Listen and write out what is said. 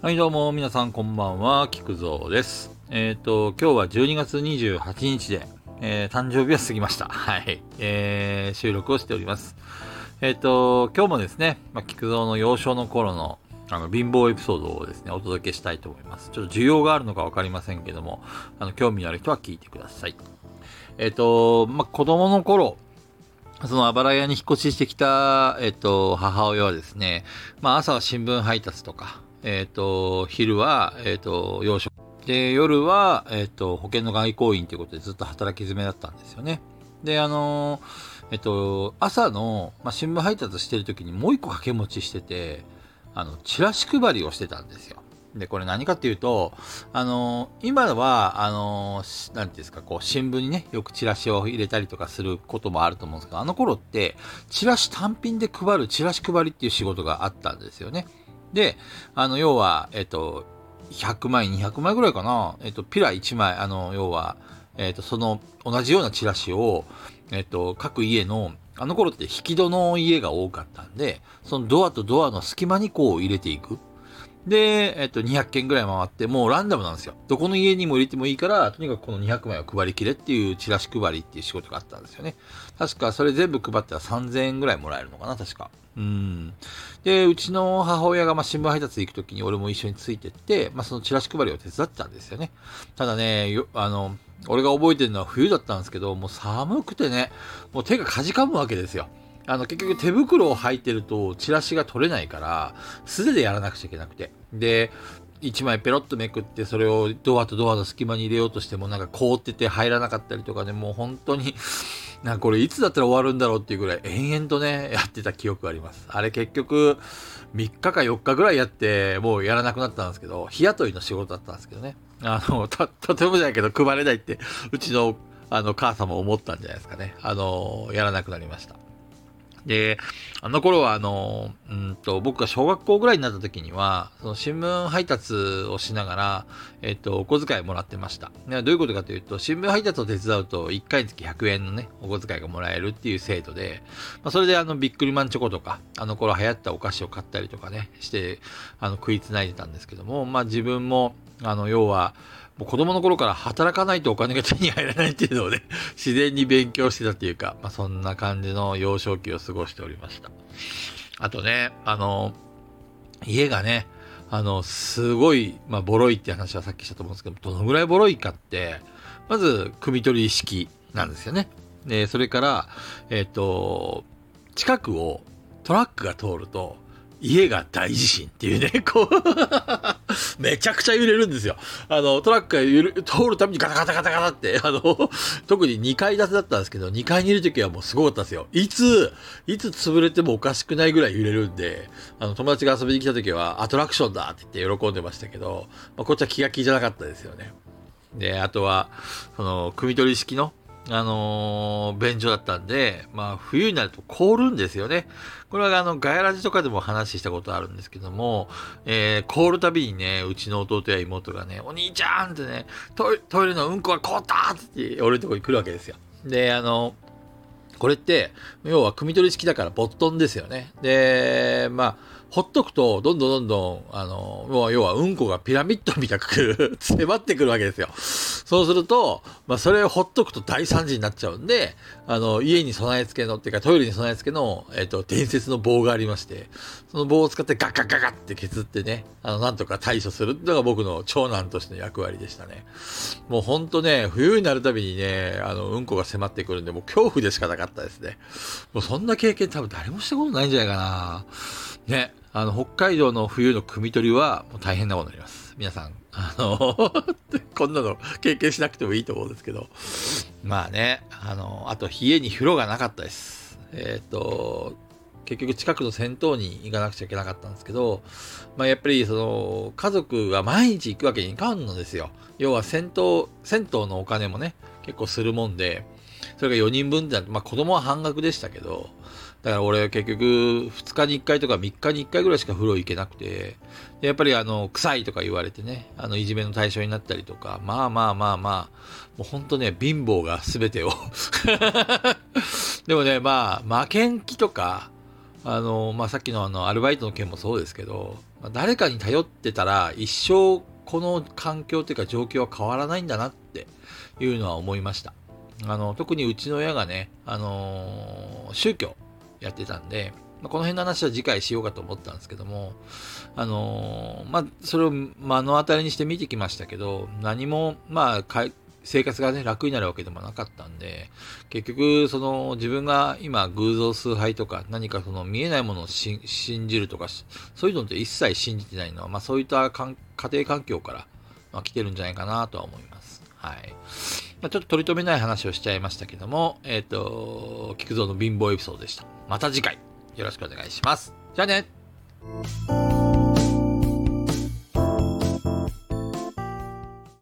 はい、どうも、皆さんこんばんは、菊蔵です。えっ、と、今日は12月28日で、えー誕生日は過ぎました。はい。えー収録をしております。えっ、と、今日もですね、まあ、菊蔵の幼少の頃の、あの、貧乏エピソードをですね、お届けしたいと思います。ちょっと需要があるのかわかりませんけども、あの、興味のある人は聞いてください。えっ、と、まあ、子供の頃、そのあばら屋に引っ越ししてきた、えっと、母親はですね、まあ朝は新聞配達とか、えっと、昼は、えっと、洋食。で、夜は、えっと、保険の外交員ということでずっと働き詰めだったんですよね。で、あの、えっと、朝の、まあ、新聞配達してる時にもう一個掛け持ちしてて、あの、チラシ配りをしてたんですよ。で、これ何かっていうと、あの、今は、あの、しなんていうんですか、こう、新聞にね、よくチラシを入れたりとかすることもあると思うんですけど、あの頃って、チラシ単品で配る、チラシ配りっていう仕事があったんですよね。で、あの、要は、えっと、100枚、200枚ぐらいかな、えっと、ピラ1枚、あの、要は、えっと、その、同じようなチラシを、えっと、各家の、あの頃って引き戸の家が多かったんで、そのドアとドアの隙間にこう入れていく。で、えっと、200件ぐらい回って、もうランダムなんですよ。どこの家にも入れてもいいから、とにかくこの200枚を配りきれっていうチラシ配りっていう仕事があったんですよね。確かそれ全部配ったら3000円ぐらいもらえるのかな、確か。うん。で、うちの母親がまあ新聞配達行くときに俺も一緒についてって、まあそのチラシ配りを手伝ってたんですよね。ただね、よあの、俺が覚えてるのは冬だったんですけど、もう寒くてね、もう手がかじかむわけですよ。あの、結局手袋を履いてるとチラシが取れないから、素手でやらなくちゃいけなくて。で、一枚ペロッとめくって、それをドアとドアの隙間に入れようとしても、なんか凍ってて入らなかったりとかね、もう本当に、なんかこれいつだったら終わるんだろうっていうぐらい延々とね、やってた記憶があります。あれ結局、3日か4日ぐらいやって、もうやらなくなったんですけど、日雇いの仕事だったんですけどね。あの、と、とてもじゃないけど配れないって、うちの、あの、母さんも思ったんじゃないですかね。あの、やらなくなりました。で、あの頃は、あの、うんと、僕が小学校ぐらいになった時には、その新聞配達をしながら、えっと、お小遣いもらってました。でどういうことかというと、新聞配達を手伝うと、1回につき100円のね、お小遣いがもらえるっていう制度で、まあ、それであの、ビックリマンチョコとか、あの頃流行ったお菓子を買ったりとかね、して、あの、食いつないでたんですけども、まあ自分も、あの、要は、もう子供の頃から働かないとお金が手に入らないっていうのをね、自然に勉強してたっていうか、まあそんな感じの幼少期を過ごしておりました。あとね、あの、家がね、あの、すごい、まあ、ボロいって話はさっきしたと思うんですけど、どのぐらいボロいかって、まず、汲み取り式なんですよね。で、それから、えっ、と、近くをトラックが通ると、家が大地震っていうね、こう、めちゃくちゃ揺れるんですよ。あの、トラックが揺れ通るたびにガタガタガタガタって、あの、特に2階建てだったんですけど、2階にいる時はもうすごかったですよ。いつ、いつ潰れてもおかしくないぐらい揺れるんで、あの、友達が遊びに来た時は、アトラクションだって言って喜んでましたけど、まあ、こっちは気が気じゃなかったですよね。で、あとは、その、組み取り式の、あのー便所だったんで、まあ、冬になると凍るんですよね。これは、あの、ガヤラジとかでも話したことあるんですけども、えー、凍るたびにね、うちの弟や妹がね、お兄ちゃんってね、トイレのうんこが凍ったって、俺のとこに来るわけですよ。で、あの、これって、要は、組み取り式だから、ボットンですよね。で、まあ、ほっとくと、どんどんどんどん、あの、要は、要はうんこがピラミッドみたく 迫ってくるわけですよ。そうすると、まあ、それをほっとくと大惨事になっちゃうんで、あの、家に備え付けの、っていうかトイレに備え付けの、えっ、と、伝説の棒がありまして、その棒を使ってガッガッガッガッって削ってね、あの、なんとか対処するってのが僕の長男としての役割でしたね。もうほんとね、冬になるたびにね、あの、うんこが迫ってくるんで、もう恐怖でしかなかったですね。もうそんな経験多分誰もしたことないんじゃないかな。ね、あの、北海道の冬の汲み取りはもう大変なことになります。皆さん、あの、こんなの経験しなくてもいいと思うんですけど。まあね、あの、あと家に風呂がなかったです。えっ、と、結局近くの銭湯に行かなくちゃいけなかったんですけど、まあやっぱりその家族が毎日行くわけにいかんのですよ。要は銭湯、銭湯のお金もね、結構するもんで、それが4人分ってなって、まあ子供は半額でしたけど、だから俺結局2日に1回とか3日に1回ぐらいしか風呂行けなくて、やっぱりあの、臭いとか言われてね、あの、いじめの対象になったりとか、まあまあまあまあ、もうほんとね、貧乏が全てを。でもね、まあ、負けん気とか、あの、まあ、さっきのあの、アルバイトの件もそうですけど、誰かに頼ってたら一生この環境というか状況は変わらないんだなっていうのは思いました。あの、特にうちの親がね、あのー、宗教やってたんで、まあ、この辺の話は次回しようかと思ったんですけども、あのー、まあ、それを目の当たりにして見てきましたけど、何も、まあ、生活がね、楽になるわけでもなかったんで、結局、その、自分が今、偶像崇拝とか、何かその見えないものを信じるとか、そういうのって一切信じてないのは、まあそういった家庭環境から、まあ、来てるんじゃないかなとは思います。はい。まあ、ちょっと取り留めない話をしちゃいましたけども、えっ、ー、と、菊蔵の貧乏エピソードでした。また次回、よろしくお願いします。じゃあね